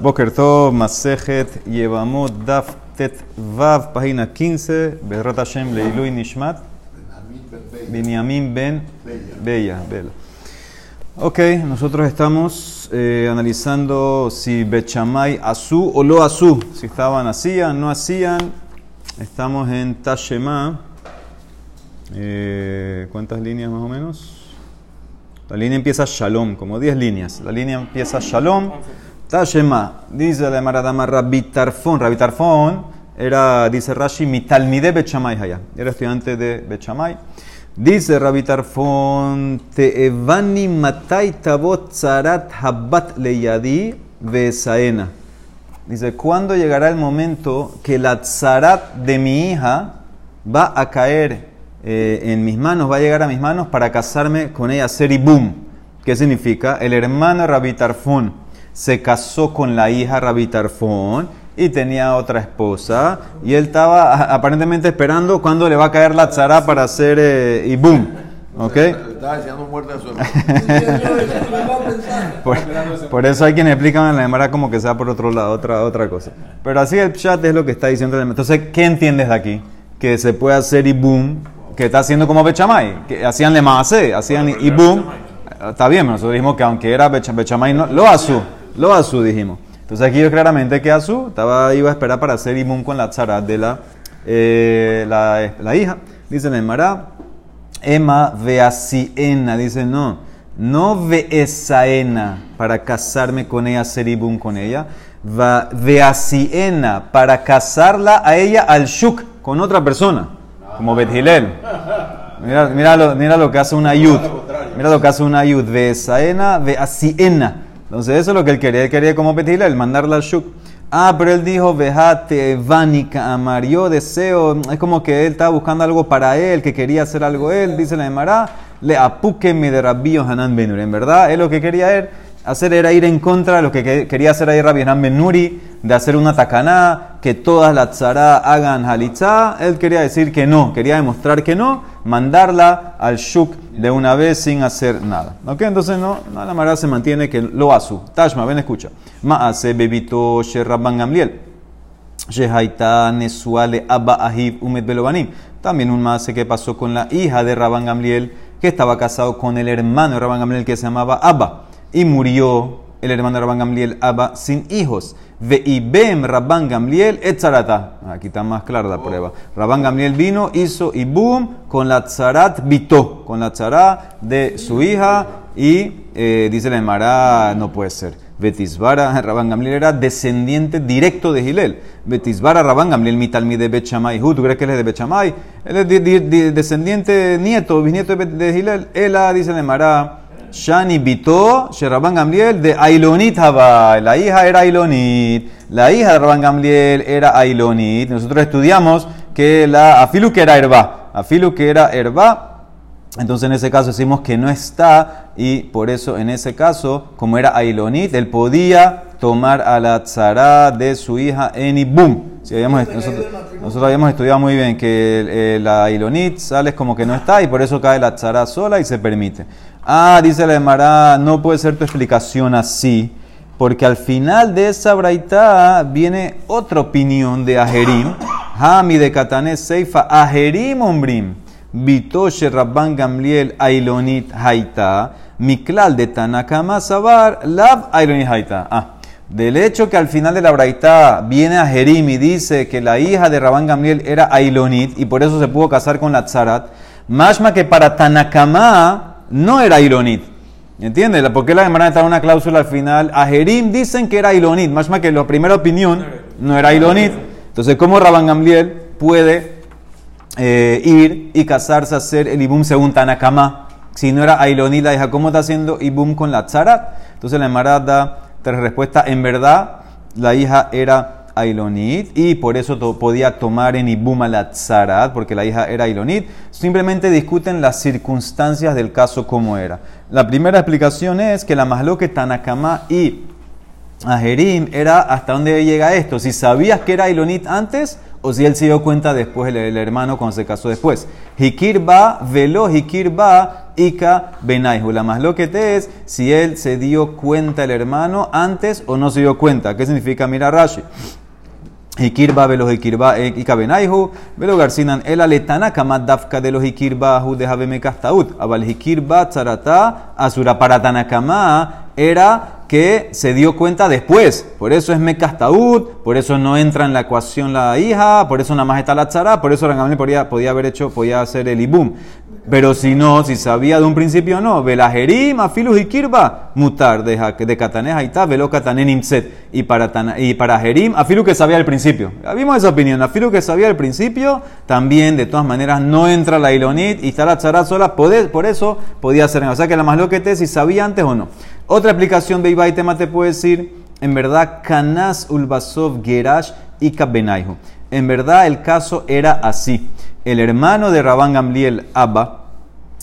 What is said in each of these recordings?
Boker Tov, Masejet, Yevamot, Daf, Tet, Vav, página 15, Bezrat Hashem, Leilui Nishmat, Binyamin Ben Bella. Bella. Ok, nosotros estamos eh, analizando si Bechamay Azú o Lo Azú, si estaban, hacían, no hacían. Estamos en Tashema. Eh, ¿Cuántas líneas más o menos? La línea empieza Shalom, como 10 líneas. La línea empieza Shalom. Tashema, dice la Maradama Rabitarfon. Rabitarfon era, dice Rashi, mi talmide Bechamay Haya. Era estudiante de Bechamay. Dice Rabitarfon, Teevani matai tabot zarat habat leyadi vesaena. Dice, ¿cuándo llegará el momento que la tzarat de mi hija va a caer eh, en mis manos, va a llegar a mis manos para casarme con ella, seribum? ¿Qué significa? El hermano Rabitarfon se casó con la hija Rabitarfon y tenía otra esposa y él estaba aparentemente esperando cuándo le va a caer la tzara para hacer eh, y boom. ¿Ok? Estaba deseando muerte a su por, por, eso hay quienes explican en la demora como que sea por otro lado, otra, otra cosa. Pero así el chat es lo que está diciendo. Entonces, ¿qué entiendes de aquí? Que se puede hacer y boom, que está haciendo como Bechamay, que hacían le hacían y boom. Está bien, nosotros dijimos que aunque era Bechamay, no, lo asu, lo asu dijimos. Entonces aquí yo claramente que Azú estaba, iba a esperar para hacer imún con la tzara de la, eh, la, la, hija. Dice la Emara, Emma veasiena. Dice no, no veesaena para casarme con ella, hacer imún con ella. Va, veasiena para casarla a ella al shuk con otra persona, como Bethilel. Mira, mira, lo, mira lo que hace una yud. Mira lo que hace una yud. Veesaena, veasiena. Entonces eso es lo que él quería. Él quería como pedirle, el mandarla al shuk. Ah, pero él dijo, vejate, vanica, amar, yo deseo, es como que él estaba buscando algo para él, que quería hacer algo él, dice la Emara, le apuque mi de Rabbi Hanan Benuri. En verdad, él lo que quería él hacer era ir en contra de lo que quería hacer ahí Rabbi Hanan Benuri, de hacer una tacaná, que todas las tzara hagan halitzá. Él quería decir que no, quería demostrar que no, mandarla al shuk de una vez sin hacer nada. ¿Ok? Entonces no, no la mara se mantiene que lo asu. Tashma, ven, escucha. Maase bebito sherraban gamliel. Shehaita nesuale abba ahib umet belobanim. También un maase que pasó con la hija de Rabban Gamliel, que estaba casado con el hermano de Rabban Gamliel que se llamaba Abba. Y murió el hermano de Rabban Gamliel Abba sin hijos. Veibem Rabban Gamliel etzarata. Aquí está más clara la prueba. Rabban Gamliel vino, hizo boom con la tzarat bito, con la tzara de su hija y eh, dice la Emara, no puede ser. Betisbara, Rabban Gamliel era descendiente directo de Gilel. Betisbara, Rabban Gamliel, mitalmi de Bechamay. ¿Tú crees que él es de Bechamay? Él es descendiente, nieto, bisnieto de Gilel. Él dice la Emara, Shani Bito, Sheraban Gamliel, de Ailonit Haba. La hija era Ailonit. La hija de Rabban Gamliel era Ailonit. Nosotros estudiamos que la Afilu que era Herba. Afilu que era Herba. Entonces en ese caso decimos que no está y por eso en ese caso, como era Ailonit, él podía tomar a la tzara de su hija en Ibum. Si nosotros, habíamos estudiado muy bien que la Ailonit sale como que no está y por eso cae la tzara sola y se permite. Ah, dice la Emara, no puede ser tu explicación así, porque al final de esa braita viene otra opinión de Ajerim. Hami de Katané Seifa, Ajerim Ombrim, Bitoshe Rabban Gamliel Ailonit Haita, Miklal de Tanakama Sabar, Lab Ailonit Haita. Ah, del hecho que al final de la braita viene Ajerim y dice que la hija de Rabban Gamliel era Ailonit y por eso se pudo casar con la Tzarat, Mashma que para Tanakama no era Ilonit. ¿Entiendes? ¿Por qué la Gemara está una cláusula al final? A Jerim dicen que era Ilonit, más que la primera opinión no era Ilonit. Entonces, ¿cómo Rabban Gamliel puede eh, ir y casarse a hacer el Ibum según Tanakama? Si no era Ilonit, la hija, ¿cómo está haciendo Ibum con la Tzarat? Entonces la Gemara da tres respuestas. En verdad, la hija era Ailonit y por eso podía tomar en Ibum a la Tzarat, porque la hija era Ailonit. Simplemente discuten las circunstancias del caso como era. La primera explicación es que la Masloque Tanakama y Ajerim era hasta dónde llega esto. Si sabías que era Ailonit antes o si él se dio cuenta después, el, hermano cuando se casó después. Hikirba, velo, hikirba, ika, benaihu. La más lo que te es si él se dio cuenta el hermano antes o no se dio cuenta. ¿Qué significa? Mira Rashi. Hikirba velo hikirba ika benaihu, velo garcinan el aletana dafka de los hikirba hu de habeme kastaut. Abal hikirba tzarata asura para tanakama era que se dio cuenta después. Por eso es Mekastaud, por eso no entra en la ecuación la hija, por eso nada más está la tzara, por eso Rangamel podía, podía haber hecho, podía hacer el ibum. Pero si no, si sabía de un principio no, velajerim, afilus y kirba, mutar, de, kataneja y velo imset. Y para, y para jerim, afilu que sabía al principio. Vimos esa opinión, afilu que sabía al principio, también de todas maneras no entra la ilonit y está la tzara sola, por eso podía ser. O sea que la más lo si sabía antes o no. Otra aplicación de Ibai tema te puede decir, en verdad, Kanas Ulbasov Gerash y Kabenaihu. En verdad el caso era así. El hermano de Rabán Gamliel, Abba,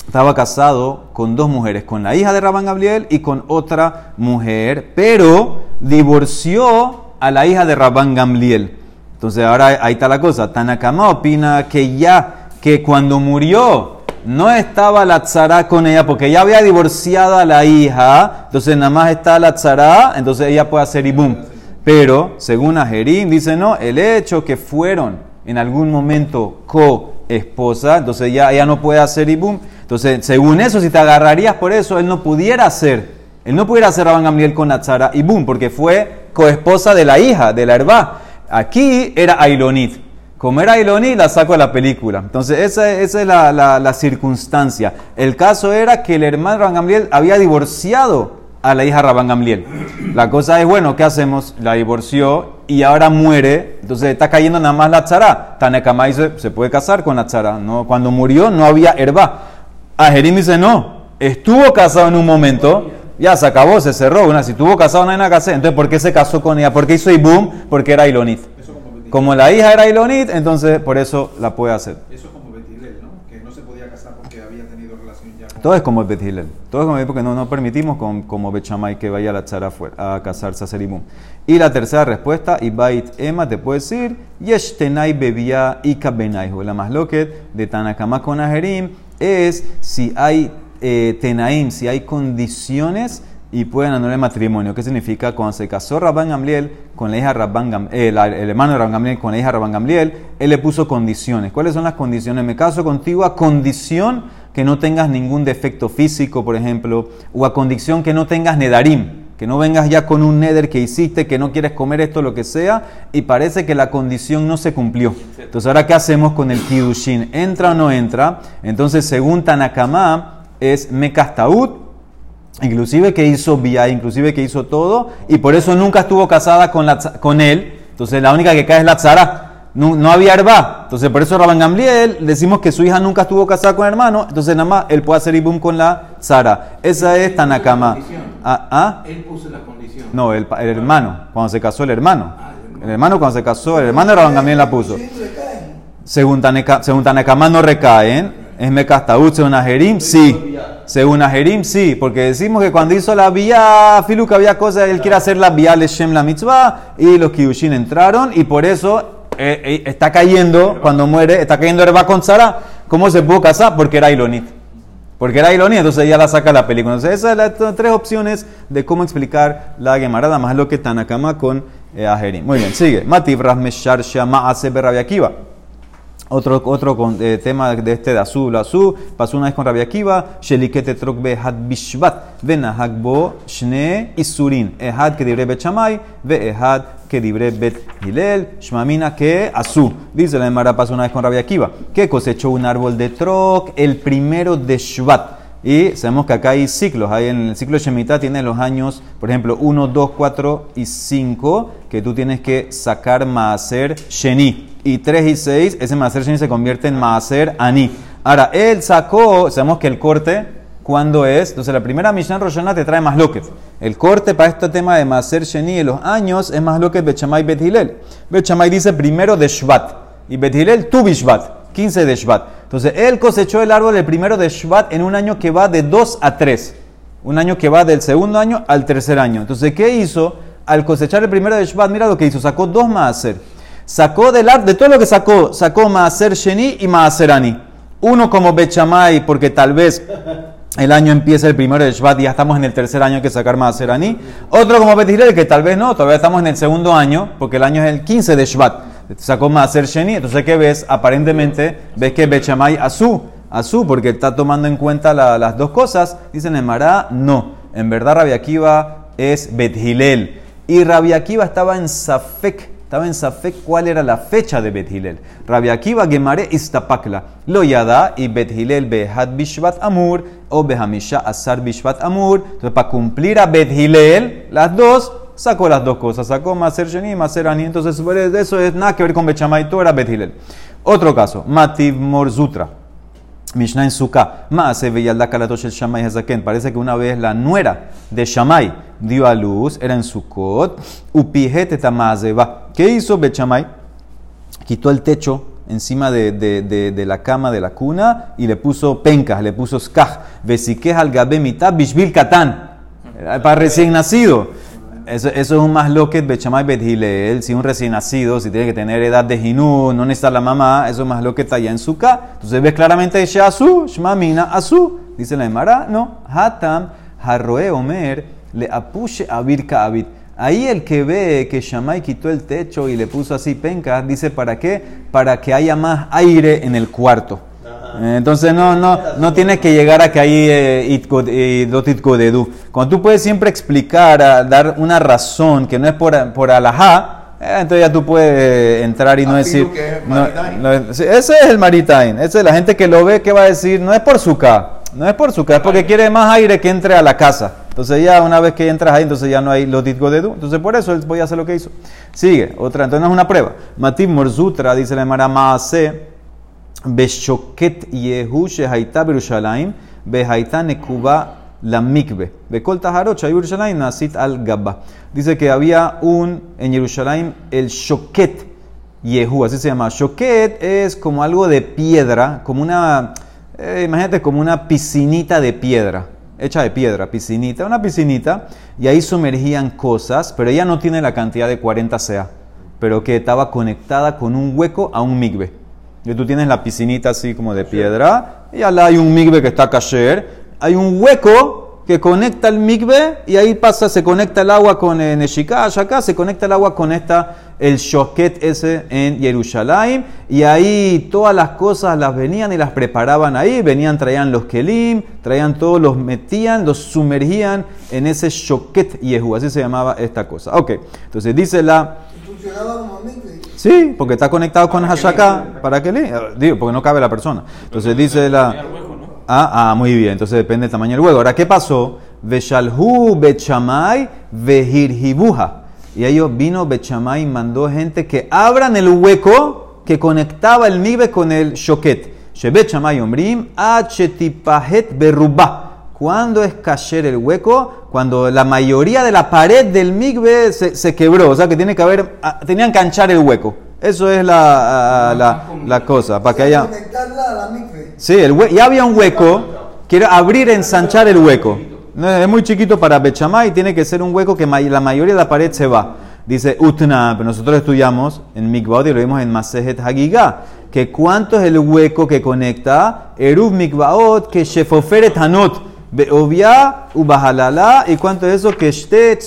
estaba casado con dos mujeres, con la hija de Rabán Gamliel y con otra mujer, pero divorció a la hija de Rabán Gamliel. Entonces ahora ahí está la cosa. Tanakama opina que ya, que cuando murió no estaba la tzara con ella porque ella había divorciado a la hija, entonces nada más está la tzara, entonces ella puede hacer ibum. Pero, según Ajerim, dice no, el hecho que fueron en algún momento co-esposa, entonces ya ella no puede hacer ibum. Entonces, según eso, si te agarrarías por eso, él no pudiera hacer, él no pudiera hacer Rabban Gamliel con la tzara ibum, porque fue coesposa de la hija, de la herba. Aquí era Ailonit. Como era Iloni, la saco de la película. Entonces, esa, es la, circunstancia. El caso era que el hermano Rabban Gamliel había divorciado a la hija Rabban Gamliel. La cosa es, bueno, ¿qué hacemos? La divorció y ahora muere. Entonces, está cayendo nada más la tzara. Tanekamai se, se puede casar con la tzara. ¿no? Cuando murió, no había herba. Ajerim dice, no. Estuvo casado en un momento. Ya se acabó, se cerró. Una, si estuvo casado, no hay nada que. Entonces, ¿por qué se casó con ella? ¿Por qué hizo Ibum? Porque era Ilonit. Como la hija era Ilonit, entonces por eso la puede hacer. Eso es como Betilel, ¿no? Que no se podía casar porque había tenido relación ya con... Todo es como Betilel. Todo es como porque no, no permitimos con, como Bechamay que vaya a la chara a casarse a Serimum. Y la tercera respuesta, Ibait Emma, te puede decir, Yeshtenai bebía y kabenaihu. La más loquet de Tanakama con Ajerim es si hay eh, tenaim, si hay condiciones y pueden anular el matrimonio. ¿Qué significa? Cuando se casó Rabban Gamliel con la hija Rabban Gamliel, el, hermano de Rabban Gamliel con la hija Rabban Gamliel, él le puso condiciones. ¿Cuáles son las condiciones? Me caso contigo a condición que no tengas ningún defecto físico, por ejemplo, o a condición que no tengas nedarim, que no vengas ya con un neder que hiciste, que no quieres comer esto, lo que sea, y parece que la condición no se cumplió. Entonces, ¿ahora qué hacemos con el kidushin? ¿Entra o no entra? Entonces, según Tanakama, es mekastaut inclusive que hizo vía, inclusive que hizo todo, y por eso nunca estuvo casada con, la, con él. Entonces la única que cae es la tzara. No, había herba. Entonces por eso Rabban Gamliel decimos que su hija nunca estuvo casada con el hermano, entonces nada más él puede hacer ibum con la tzara. Esa es Tanakama. ¿Ah, ¿Ah? Él puso la condición. No, el, hermano, cuando se casó el hermano. Ah, el hermano cuando se casó, el hermano de Rabban Gamliel la puso. Según, Tanakama no recaen. ¿Es Mekastaut según Ajerim? Sí. Según Ajerim, sí, porque decimos que cuando hizo la vía, Filu que había cosas, él quiere hacer la vía Leshem la mitzvah, y los Kiyushin entraron, y por eso eh, eh, está cayendo, cuando muere, está cayendo Herba con Sara. ¿Cómo se pudo casar? Porque era Ilonit. Porque era Ilonit, entonces ella la saca la película. Entonces, esas son las tres opciones de cómo explicar la Gemara, más lo que Tanakama con eh, Ajerim. Muy bien, sigue. Mativ Rahmeshar Shama Asebe Akiva. Otro, otro eh, tema de este de Azul, Azul, pasó una vez con Rabbi Akiva, Shelikete Trokbe Had Bishvat, Venahagbo Shne Isurin, Ehad que dibre Bet Shamay, Ve Ehad que dibre Bet Hilel, Shmamina que Azul. Dice la Emara, pasó una vez con Rabbi Akiva, que cosechó un árbol de Trok el primero de Shvat. Y sabemos que acá hay ciclos. Hay en el ciclo de Shemitah tiene los años, por ejemplo, 1, 2, 4 y 5, que tú tienes que sacar Maaser Sheni. Y 3 y 6, ese Maaser Sheni se convierte en Maaser Ani. Ahora, él sacó, sabemos que el corte, ¿cuándo es? Entonces, la primera Mishnah Roshana te trae más loquet. El corte para este tema de Maaser Sheni en los años es más loquet Bechamay Bet Hilel. Bechamay dice primero de Shvat. Y Bet Hilel, tu Bishvat. 15 de Shvat. Entonces, él cosechó el árbol el primero de Shvat en un año que va de 2 a 3. Un año que va del segundo año al tercer año. Entonces, ¿qué hizo? Al cosechar el primero de Shvat, mira lo que hizo. Sacó dos maaser. Sacó del ar- de todo lo que sacó, sacó Maaser Sheni y Maaser Ani. Uno como Bechamay, porque tal vez el año empieza el primero de Shvat y ya estamos en el tercer año que sacar Maaser Ani. Otro como Bet Hillel, que tal vez no, todavía estamos en el segundo año, porque el año es el 15 de Shvat. Sacó Maaser Sheni. Entonces, ¿qué ves? Aparentemente, ves que Bechamay Azú, Azú, porque está tomando en cuenta la- las dos cosas. Dicen en Mará, no. En verdad, Rabbi Akiva es Bet Hillel. Y Rabbi Akiva estaba en Safek, estaba en Safek cuál era la fecha de Bet Hillel. Rabbi Akiva Gemare Istapakla, Lo Yada y Bet Hillel Bishvat Amur o Behamisha Asar Bishvat Amur. Entonces, para cumplir a Bet las dos, sacó las dos cosas. Sacó Maser Sheni Maser Ani. Entonces, eso es nada que ver con Bechamay, era Bet Hillel. Otro caso, Mativ Morzutra. Mishnah en Sukkah, Maase Kalatosh el Shammai Hazaken. Parece que una vez la nuera de Shammai dio a luz, era en Sukkot, Upijete Tamazeba. ¿Qué hizo Bet Shammai? Quitó el techo encima de, de- de- de la cama de la cuna y le puso pencas, le puso skaj. Vesiquej al gabe mitad bishbil katán. Para recién nacido. Eso, eso es un más loquet bechamay bet Hillel. Si un recién nacido, si tiene que tener edad de jinú, no necesita la mamá, eso es más loquet allá en su ca. Entonces ves claramente Shasu, Shmamina, Asu. Dice la Emara, no. Hatam, Harroe Omer, le apushe abir abit. Ahí el que ve que Shammai quitó el techo y le puso así pencas, dice para qué? Para que haya más aire en el cuarto. Eh, Entonces no, no, no tienes que llegar a que ahí eh, itko- eh, dot itkodedu. Cuando tú puedes siempre explicar, a dar una razón que no es por, por alajá, eh, entonces ya tú puedes entrar y no decir... no- no- ese es el maritime. Ese es la gente que lo ve que va a decir, no es por su K, no es por su K, es porque quiere más aire que entre a la casa. Entonces ya una vez que entras ahí, entonces ya no hay los de du. Entonces por eso él voy a hacer lo que hizo. Sigue, otra, entonces no es una prueba. Matim Morzutra, dice la Mara Maase, Beshoket Yehu Shehaita Berushalayim, Behaita Nekuba la mikve. Bekol Taharocha Yerushalayim Nasit al Gabba. Dice que había un en Jerusalén el Shoket Yehu, así se llama. Shoket es como algo de piedra, como una, eh, imagínate como una piscinita de piedra, hecha de piedra, piscinita, una piscinita, y ahí sumergían cosas, pero ella no tiene la cantidad de 40 sea, pero que estaba conectada con un hueco a un migbe. Y tú tienes la piscinita así como de piedra, y al lado hay un migbe que está kasher, hay un hueco que conecta el migbe y ahí pasa, se conecta el agua con el Neshikash, acá se conecta el agua con esta, el shoket ese en Jerusalén, y ahí todas las cosas las venían y las preparaban ahí, venían, traían los kelim, traían todos, los metían, los sumergían en ese shoket yehu, así se llamaba esta cosa. Ok, entonces dice la... Sí, porque está conectado con Hashaka para que le digo, porque no cabe la persona. Entonces dice la Ah, ah, muy bien, entonces depende del tamaño del huevo. Ahora, ¿qué pasó? Veshalhu bechamay vehirhibuha. Y ellos vino bechamay y mandó gente que abran el hueco que conectaba el mibe con el shoket. Shebechamay omrim achetipahet berubah. ¿Cuándo es kasher el hueco? Cuando la mayoría de la pared del migbe se, se quebró. O sea que tiene que haber, ah, tenían que anchar el hueco. Eso es la, ah, la, la cosa, para que haya... Sí, el hue- ya había un hueco. Quiero abrir, ensanchar el hueco. Es muy chiquito para Bechamay, tiene que ser un hueco que la mayoría de la pared se va. Dice Utna, pero nosotros estudiamos en Mikvaot y lo vimos en Masejet Hagigah, que cuánto es el hueco que conecta Eruv Mikvaot que Shefoferet Hanot, Beovia Ubahalala, y cuánto es eso que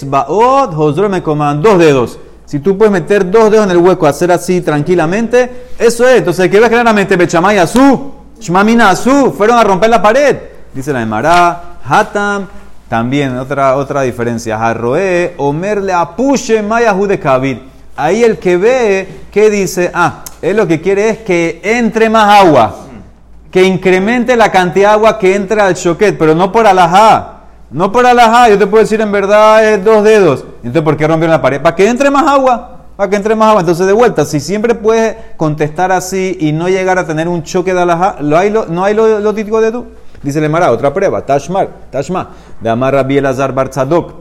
Baot, Hosro me coman dos dedos. Si tú puedes meter dos dedos en el hueco, hacer así tranquilamente, eso es. Entonces, ¿qué ves claramente? Bechamay Azú, Shmamina Azú, fueron a romper la pared. Dice la Emara, Hatam, también otra, otra diferencia. Harroe, Omer le apushe mayahu de kabir. Ahí el que ve, ¿qué dice? Ah, él lo que quiere es que entre más agua, que incremente la cantidad de agua que entra al choquet, pero no por alajá. No por alajá, yo te puedo decir en verdad es dos dedos. Entonces, ¿por qué rompieron la pared? Para que entre más agua. Para que entre más agua. Entonces, de vuelta, si siempre puedes contestar así y no llegar a tener un choque de alajá, ¿lo hay lo- ¿no hay lo, lo típico de tú? Dice el Mara, otra prueba. Tashmar, Tashma. De Amar Rabbi Barzadok.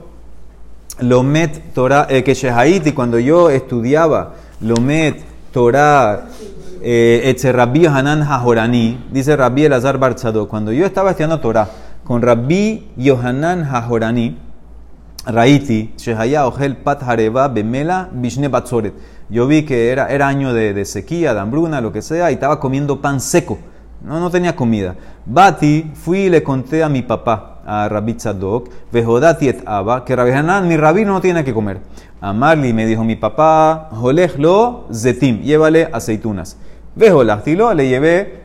Lomet Torah, eh, que Shehaiti, cuando yo estudiaba Lomet Torah, eh, Etze Rabbi Hanan Hajorani, dice Rabbi Elazar Barzadok, cuando yo estaba estudiando Torah con Rabbi Yohanan Hajorani, Raiti, Shehaya Ojel Pat Hareba Bemela Bishne Batzoret. Yo vi que era, era año de, de sequía, de hambruna, lo que sea, y estaba comiendo pan seco. No, no tenía comida. Bati, fui y le conté a mi papá, a Rabbi Tzadok, Vejodati et Abba, que Rabbi Hanan, mi rabino no tiene que comer. Amarli me dijo mi papá, Jolejlo zetim, llévale aceitunas. Vejolachtilo, le llevé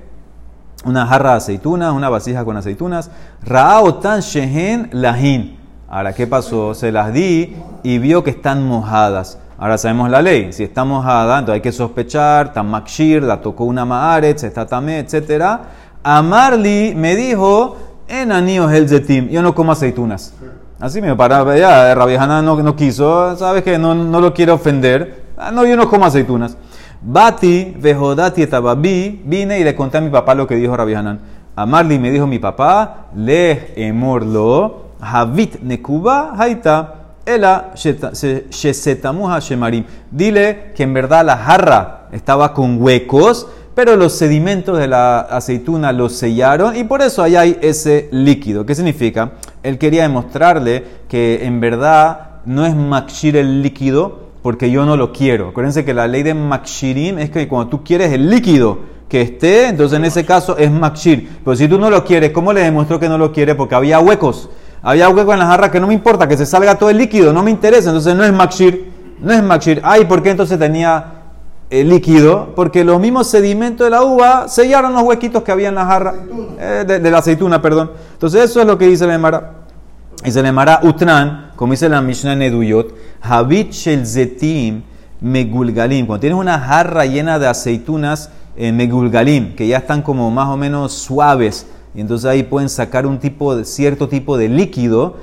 una jarra de aceitunas, una vasija con aceitunas. Raotan shehen lahin. Ahora, ¿qué pasó? Se las di y vio que están mojadas. Ahora sabemos la ley. Si está mojada, entonces hay que sospechar. Está makshir, la tocó una maaretz, está tamé, etc. Amarli me dijo, en aníos el yo no como aceitunas. Así me paraba, ya, Rabiejana no, no quiso, sabes que no, no lo quiere ofender. Ah, no, yo no como aceitunas. Bati, vejodati etababi, vine y le conté a mi papá lo que dijo Rabbi Hanan. Amarli me dijo mi papá, le emorlo, havit nekuba haita, ela shesetamuha shemarim. Dile que en verdad la jarra estaba con huecos, pero los sedimentos de la aceituna los sellaron y por eso ahí hay ese líquido. ¿Qué significa? Él quería demostrarle que en verdad no es makshir el líquido, porque yo no lo quiero. Acuérdense que la ley de Makshirim es que cuando tú quieres el líquido que esté, entonces en ese caso es Makshir. Pero si tú no lo quieres, ¿cómo le demostró que no lo quiere? Porque había huecos. Había huecos en la jarra que no me importa, que se salga todo el líquido, no me interesa. Entonces no es Makshir. No es Makshir. Ay, ¿por qué entonces tenía el líquido? Porque los mismos sedimentos de la uva sellaron los huequitos que había en la jarra. Eh, de, de, la aceituna, perdón. Entonces eso es lo que dice la Emara. Dice la Emara Utran, como dice la Mishnah Neduyot, Habit zetim megulgalim. Cuando tienes una jarra llena de aceitunas eh, megulgalim, que ya están como más o menos suaves, y entonces ahí pueden sacar un tipo cierto tipo de líquido.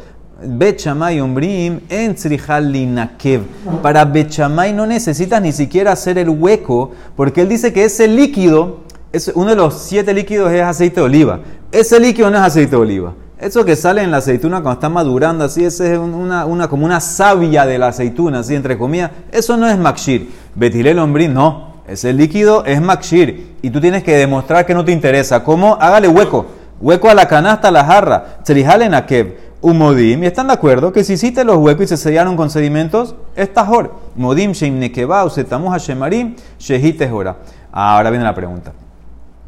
Bechamay ombrim en nakev. Para Bechamay no necesitas ni siquiera hacer el hueco, porque él dice que ese líquido, es, uno de los siete líquidos es aceite de oliva. Ese líquido no es aceite de oliva. Eso que sale en la aceituna cuando está madurando, así, ese es una, como una savia de la aceituna, así, entre comillas. Eso no es makshir. Betilel ombrim, no. Ese líquido es makshir. Y tú tienes que demostrar que no te interesa. ¿Cómo? Hágale hueco. Hueco a la canasta, a la jarra. Tzrihale nakev. Umodim. Y están de acuerdo que si hiciste los huecos y se sellaron con sedimentos, es tajor. Modim sheim nekeva usetamu hashemarim shehite hora. Ahora viene la pregunta.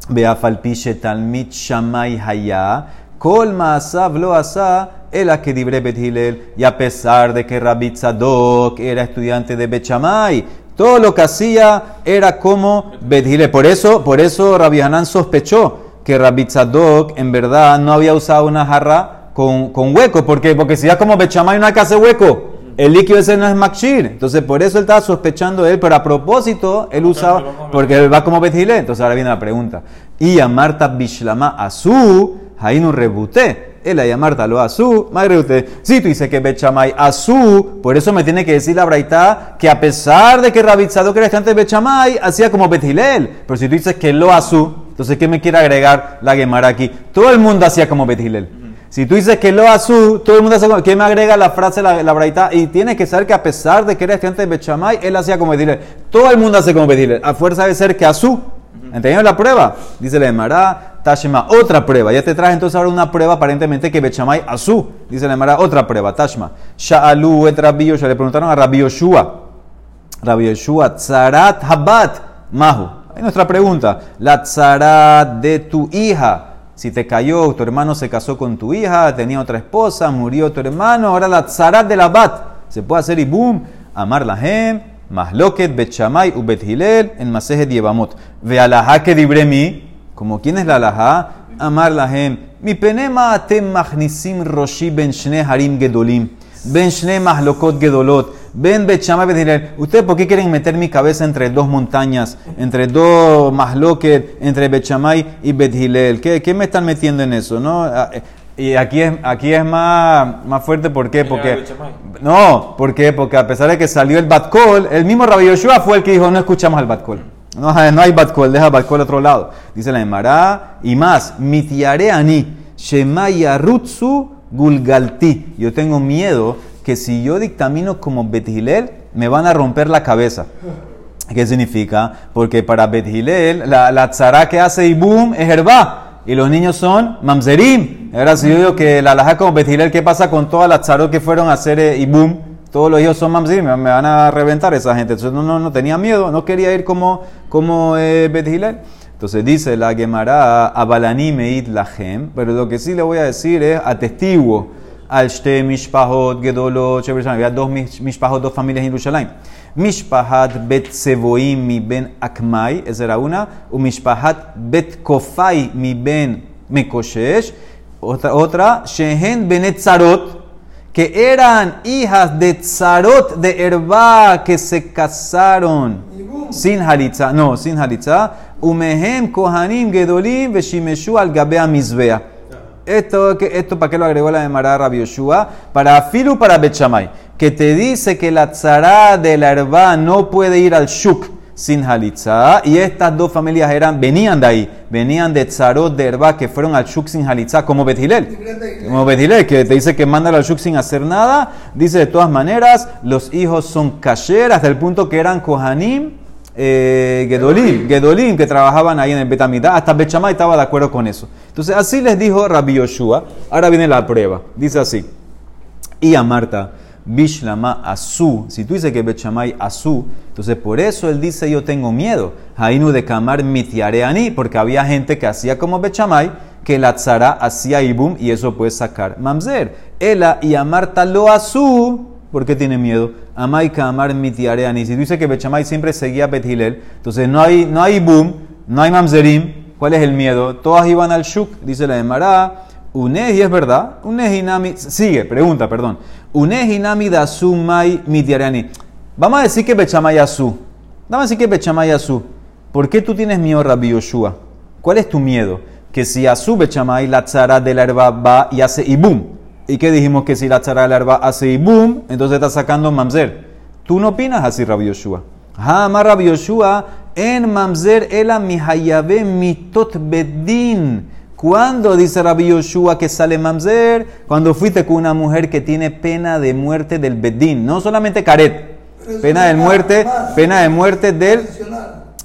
Vea falpiche talmit shamay haya. Kol maasav lo asa el que dibre Bet Hillel. Y a pesar de que Rabbi Tzadok era estudiante de Bechamay, todo lo que hacía era como Bet Hillel. Por eso, por eso Rabbi Hanan sospechó que Rabbi Tzadok en verdad no había usado una jarra con, con hueco. ¿Por qué? Porque si ya como Bechamay no hay que hacer hueco. El líquido ese no es Makshir. Entonces, por eso él estaba sospechando de él, pero a propósito, él usaba, porque él va como Bet Hillel. Entonces, ahora viene la pregunta. Y a Marta Bishlama Azu, Hainu rebuté. El a Marta lo Azu, rebuté. Si tú dices que Bechamay Azu, por eso me tiene que decir la braita que a pesar de que Rabitzado que era estudiante de Bechamay, hacía como Bet Hillel. Pero si tú dices que lo Azu, entonces, ¿qué me quiere agregar la Gemara aquí? Todo el mundo hacía como Bet Hillel. Si tú dices que lo azul, todo el mundo hace como. ¿Qué me agrega la frase, la, la braita? Y tiene que saber que a pesar de que era estudiante de Bechamay, él hacía como Hillel. Todo el mundo hace como Hillel. A fuerza de ser que azul. ¿Entendieron la prueba? Dice la Gemara, Tashma, otra prueba. Ya te traje entonces ahora una prueba aparentemente que Bechamay azul. Dice la Gemara, otra prueba, Tashma. Sha'alu et Rabbi. Le preguntaron a Rabbi Yoshua. Rabbi Yoshua, Tzarat Habat Mahu. Ahí nuestra pregunta. La tzarat de tu hija. Si te cayó, tu hermano se casó con tu hija, tenía otra esposa, murió tu hermano, ahora la tzarat de la bat. Se puede hacer y boom, amar la hem, mahloket, bet shamay, u bet hilel, en masejet yevamot. Ve alajá que dibremi, como quién es la alajá, amar la hem. Mi penema atem machnisim roshi ben shne harim gedolim, ben shne mahlokot gedolot. Ven Bechamay Bet ¿Ustedes por qué quieren meter mi cabeza entre dos montañas, entre dos Mahloket, entre Bechamay y Bet Hillel? ¿Qué, ¿Qué, me están metiendo en eso? ¿no? Y aquí es, aquí es más, más fuerte, ¿por qué? Porque, no, ¿por qué? Porque a pesar de que salió el Batkol, el mismo Rabbi Yoshua fue el que dijo, no escuchamos al Batkol. No, no hay Batkol, deja Batkol a otro lado. Dice la Emara, y más, mitiare ani, shemaya rutsu gulgalti. Yo tengo miedo que si yo dictamino como Bet Hillel, me van a romper la cabeza. ¿Qué significa? Porque para Bet Hillel, la, la tzara que hace y boom es herba. Y los niños son mamzerim. Ahora si yo digo que la alhaja como Betilel, ¿qué pasa con todas las tzarot que fueron a hacer eh, ibum? Todos los hijos son mamzerim, me, van a reventar esa gente. Entonces no, no, no tenía miedo, no quería ir como, como eh, Betilel. Entonces dice la Gemara, abalani meit lahem, pero lo que sí le voy a decir es atestiguo al shte mishpahot gedolot. Había dos mish- mishpahot, dos familias en Jerusalén. Mishpahat bet sevoim mi ben akmai, esa era una, u mishpahat bet kofai mi ben mekoshesh, otra, otra shehen benet zarot, que eran hijas de Tzarot de Herba que se casaron sin halitza, no, sin halitza, umehem kohanim gedolim veshimeshu al gabea mizbea. Esto, esto para qué lo agregó la de Mará Rabbi Yoshua? Para Filu, para Bechamay, que te dice que la tzara de la herba no puede ir al shuk sin halitza, y estas dos familias eran, venían de ahí, venían de tzarot de herba que fueron al shuk sin halitza, como Bethilel. Como Betilel, que te dice que manda al shuk sin hacer nada, dice de todas maneras, los hijos son kasher hasta el punto que eran kohanim, eh, gedolim, gedolim, que trabajaban ahí en el Betamidá, hasta Bechamay estaba de acuerdo con eso. Entonces así les dijo Rabbi Yoshua, ahora viene la prueba, dice así, y a Marta, Bishlama Asu. Si tú dices que Bechamay Asu, entonces por eso él dice yo tengo miedo. Hainu de Kamar mitiareani, porque había gente que hacía como Bechamay, que la tzara hacía ibum y eso puede sacar mamzer. Ela y a Marta lo Asu, ¿por qué tiene miedo? Amay Kamar mitiareani. Si tú dices que Bechamay siempre seguía Bethilel, entonces no hay, no hay ibum, no hay mamzerim. ¿Cuál es el miedo? Todas iban al shuk, dice la de Mará. Uneji es verdad. Unehinami. Sigue, pregunta, perdón. Vamos a decir que Bechamay asu. Vamos a decir que Bechamay asu. ¿Por qué tú tienes miedo, Rabbi Yoshua? ¿Cuál es tu miedo? Que si asu Bechamay, la tzara de la herba va y hace ibum. ¿Y qué dijimos? Que si la tzara de la herba hace ibum, entonces está sacando mamzer. ¿Tú no opinas así, Rabbi Yoshua? Hama Rabbi Yoshua en mamzer ela mitot bedin. ¿Cuándo dice Rabbi Yoshua que sale mamzer? Cuando fuiste con una mujer que tiene pena de muerte del bedín. No solamente caret. Pena de muerte, pena de muerte del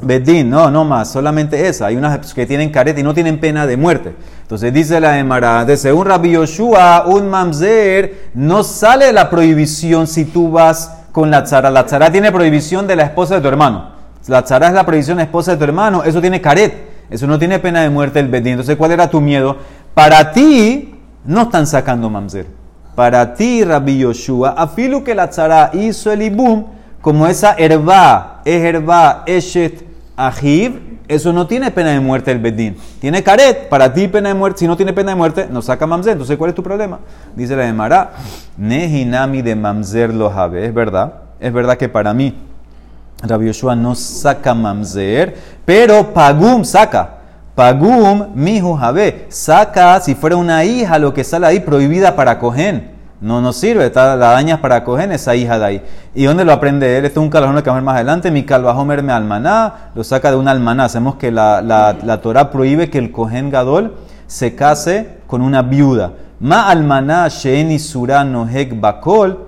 bedín. No, no más. Solamente esa. Hay unas que tienen caret y no tienen pena de muerte. Entonces dice la Emara, de según Rabbi Yoshua, un mamzer no sale de la prohibición si tú vas con la tzara. La tzara tiene prohibición de la esposa de tu hermano. La tzara es la prohibición de la esposa de tu hermano. Eso tiene caret. Eso no tiene pena de muerte el bedín. Entonces, ¿cuál era tu miedo? Para ti, no están sacando mamzer. Para ti, Rabbi Yoshua, afilu que la tzara hizo el ibum, como esa herba, es herba, eshet, ajiv, eso no tiene pena de muerte el bedín. Tiene caret, para ti pena de muerte, si no tiene pena de muerte, no saca mamzer. Entonces, ¿cuál es tu problema? Dice la de Mará, nehinami de mamzer lo. Es verdad, es verdad que para mí, Rabbi Yoshua no saca mamzer, pero pagum saca. Pagum, mihu jabe, saca si fuera una hija lo que sale ahí prohibida para cogen. No nos sirve, está, la dañas para cogen esa hija de ahí. ¿Y dónde lo aprende él? Esto es un calvajón que vamos a ver más adelante. Mi calvajomer me almaná, lo saca de una almaná. Sabemos que la, la, la Torah prohíbe que el cogen gadol se case con una viuda. Ma almaná she'en isura nohek bakol,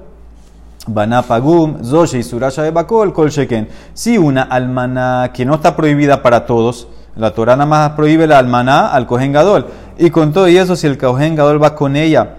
Banapagum, Zoshe y de Bakol, Kol Sheken. Si una almaná que no está prohibida para todos, la Torah nada más prohíbe la almaná al Kohen Gadol. Y con todo y eso, si el Kohen Gadol va con ella,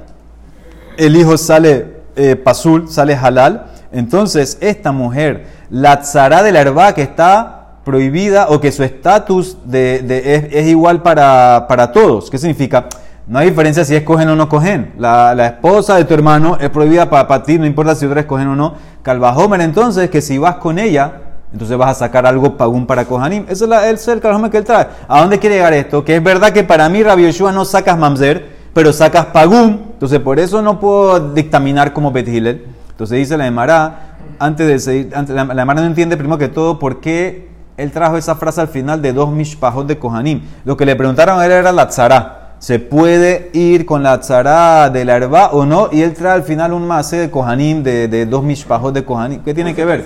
el hijo sale eh, pasul, sale halal, entonces esta mujer, la tzara de la herba que está prohibida o que su estatus de, de- es, es igual para, para todos. ¿Qué significa? No hay diferencia si es cogen o no cogen. La, la esposa de tu hermano es prohibida para, ti, no importa si tú eres cogen o no. Calvajomer, entonces, que si vas con ella, entonces vas a sacar algo pagún para Kohanim. Ese es, es el calvajomer que él trae. ¿A dónde quiere llegar esto? Que es verdad que para mí, Rabbi Yoshua, no sacas mamzer, pero sacas pagún. Entonces, por eso no puedo dictaminar como Bet Hillel. Entonces dice la Emara, antes de antes, la, la Emara no entiende primero que todo por qué él trajo esa frase al final de dos mishpajot de Kohanim. Lo que le preguntaron a él era la tzara. ¿Se puede ir con la tzara de la herba o no? Y él trae al final un mase de Kohanim, de, dos mishpajot de Kohanim. ¿Qué tiene que ver?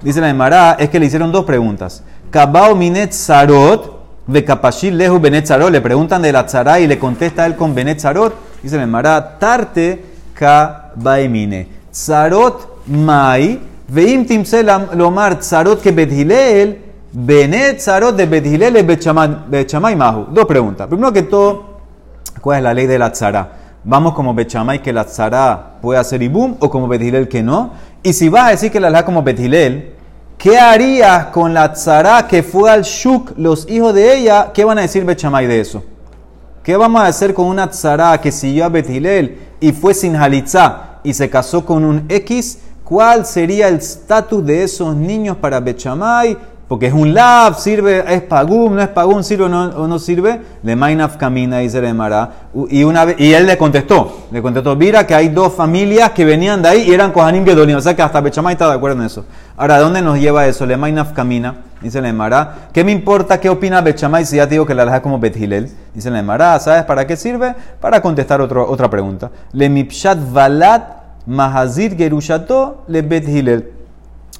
Dice la Emara, es que le hicieron dos preguntas. Kabao minet zarot, kapashil lehu benet zarot. Le preguntan de la tzara y le contesta él con benet zarot. Dice la Emara, tarte kabaemine. Zarot mai, veim timse lomar tzarot que bethilel, Benet Zarot de Bethilel y Bechamay Mahu. Dos preguntas. Primero que todo, ¿cuál es la ley de la tzara? Vamos como Bechamay que la tzara puede hacer ibum o como Bethilel que no. Y si vas a decir que la la como Bethilel, ¿qué harías con la tzara que fue al Shuk, los hijos de ella? ¿Qué van a decir Bechamay de eso? ¿Qué vamos a hacer con una tzara que siguió a Bethilel y fue sin halitzá y se casó con un X? ¿Cuál sería el estatus de esos niños para Bechamay? Porque es un lab, sirve, es pagum, no es pagum, sirve o no, sirve. Le mainaf camina, dice le Mara. Y, una y él le contestó, le contestó, mira que hay dos familias que venían de ahí y eran Kohanim Gedolim. O sea que hasta Bechamay está de acuerdo en eso. Ahora, ¿dónde nos lleva eso? Le mainaf camina, dice le Mara. ¿Qué me importa qué opina Bechamay si ya te digo que la deja como Bethilel? Dice le Mara, ¿sabes para qué sirve? Para contestar otro, otra pregunta. Le mipshat valat mahazir gerushato le Bethilel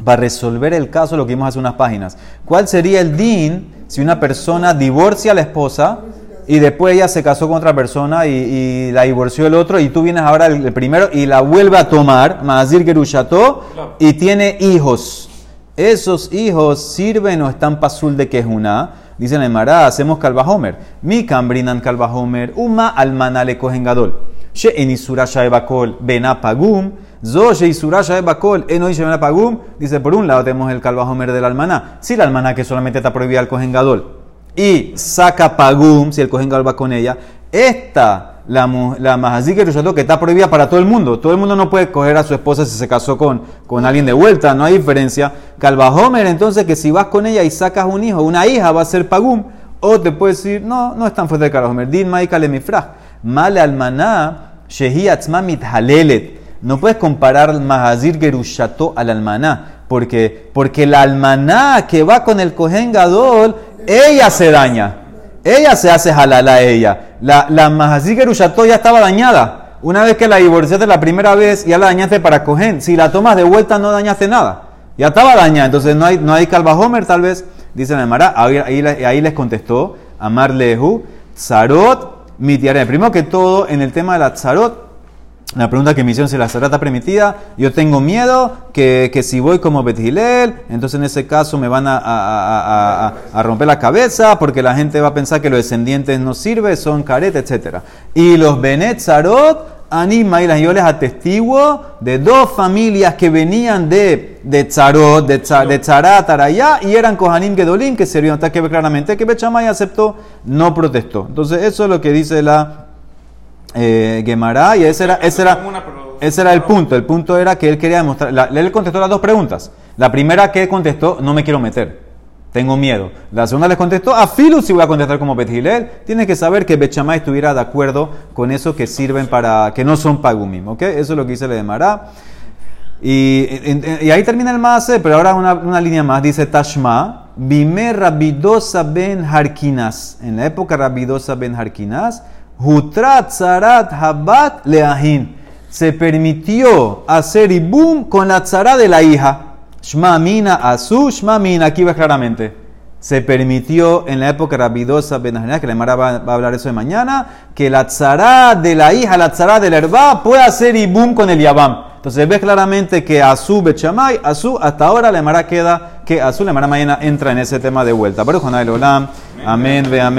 para resolver el caso, lo que vimos hace unas páginas. ¿Cuál sería el din si una persona divorcia a la esposa y después ella se casó con otra persona y, la divorció el otro y tú vienes ahora el, primero y la vuelve a tomar, Mazir Gerushato, y tiene hijos? ¿Esos hijos sirven o están pasul de que es una? Dicen en Mará, hacemos calvajomer. Mi cambrinan calvajomer, uma almana le cogen gadol. She enisura shaebakol benapagum. Zoye y Suraya Bakol, Eno y Pagum, dice por un lado tenemos el calvajomer del almaná. Si el almaná que solamente está prohibida al cojengador y saca Pagum, si el cojengador va con ella, esta, la, la que que está prohibida para todo el mundo. Todo el mundo no puede coger a su esposa si se casó con, con alguien de vuelta, no hay diferencia. Calvajomer, entonces, que si vas con ella y sacas un hijo, una hija, va a ser Pagum. O te puede decir, no, no es tan fuerte el calvajomer. Din Maika Lemifrah. Male almaná, Shehi Atzmamit Halelet. No puedes comparar Mahazir Gerushato al almaná, porque, porque la almaná que va con el Kohen Gadol, ella se daña. Ella se hace halala a ella. La, la Mahazir Gerushato ya estaba dañada. Una vez que la divorciaste la primera vez, ya la dañaste para Kohen. Si la tomas de vuelta, no dañaste nada. Ya estaba dañada. Entonces no hay, no hay tal vez. Dice la Mara. Ahí, ahí, les contestó Amar Lehu, Tzarot, Mitiare. Primero que todo, en el tema de la Tzarot, la pregunta que me hicieron si la zarata permitida, yo tengo miedo que, que si voy como Bethilel, entonces en ese caso me van a, a, a, romper la cabeza porque la gente va a pensar que los descendientes no sirven, son caret, etc. Y los Benet Zarot, anima y las yo les atestiguo de dos familias que venían de, de Tzarot, de, Tzar, de Tzarat, y eran Kohanim Gedolín, que sirvieron hasta que claramente que Bechamay aceptó, no protestó. Entonces eso es lo que dice la eh, Gemara, y ese era, ese, era, ese era el punto. El punto era que él quería demostrar. él contestó las dos preguntas. La primera que contestó, no me quiero meter. Tengo miedo. La segunda le contestó, a Filu si voy a contestar como Betgilel. Tienes que saber que Bechamay estuviera de acuerdo con eso que sirven para, que no son pagumim. ¿Ok? Eso es lo que dice le Gemara. Y, y, ahí termina el más, pero ahora una, una línea más. Dice Tashma, Bime Rabidosa ben Harkinas. En la época Rabidosa ben Harkinas Hutrat Zarat Habat Leahin. Se permitió hacer ibum con la tzara de la hija. Shma Mina Asu, Shma Mina. Aquí ves claramente. Se permitió en la época rabidosa que la Mara va, a hablar eso de mañana, que la tzara de la hija, la tzara del herba, puede hacer ibum con el yabam. Entonces ves claramente que Asu Bechamay, Asu, hasta ahora la Mara queda que Asu, la Mara mañana entra en ese tema de vuelta. Pero con Olam, amén, ve amén.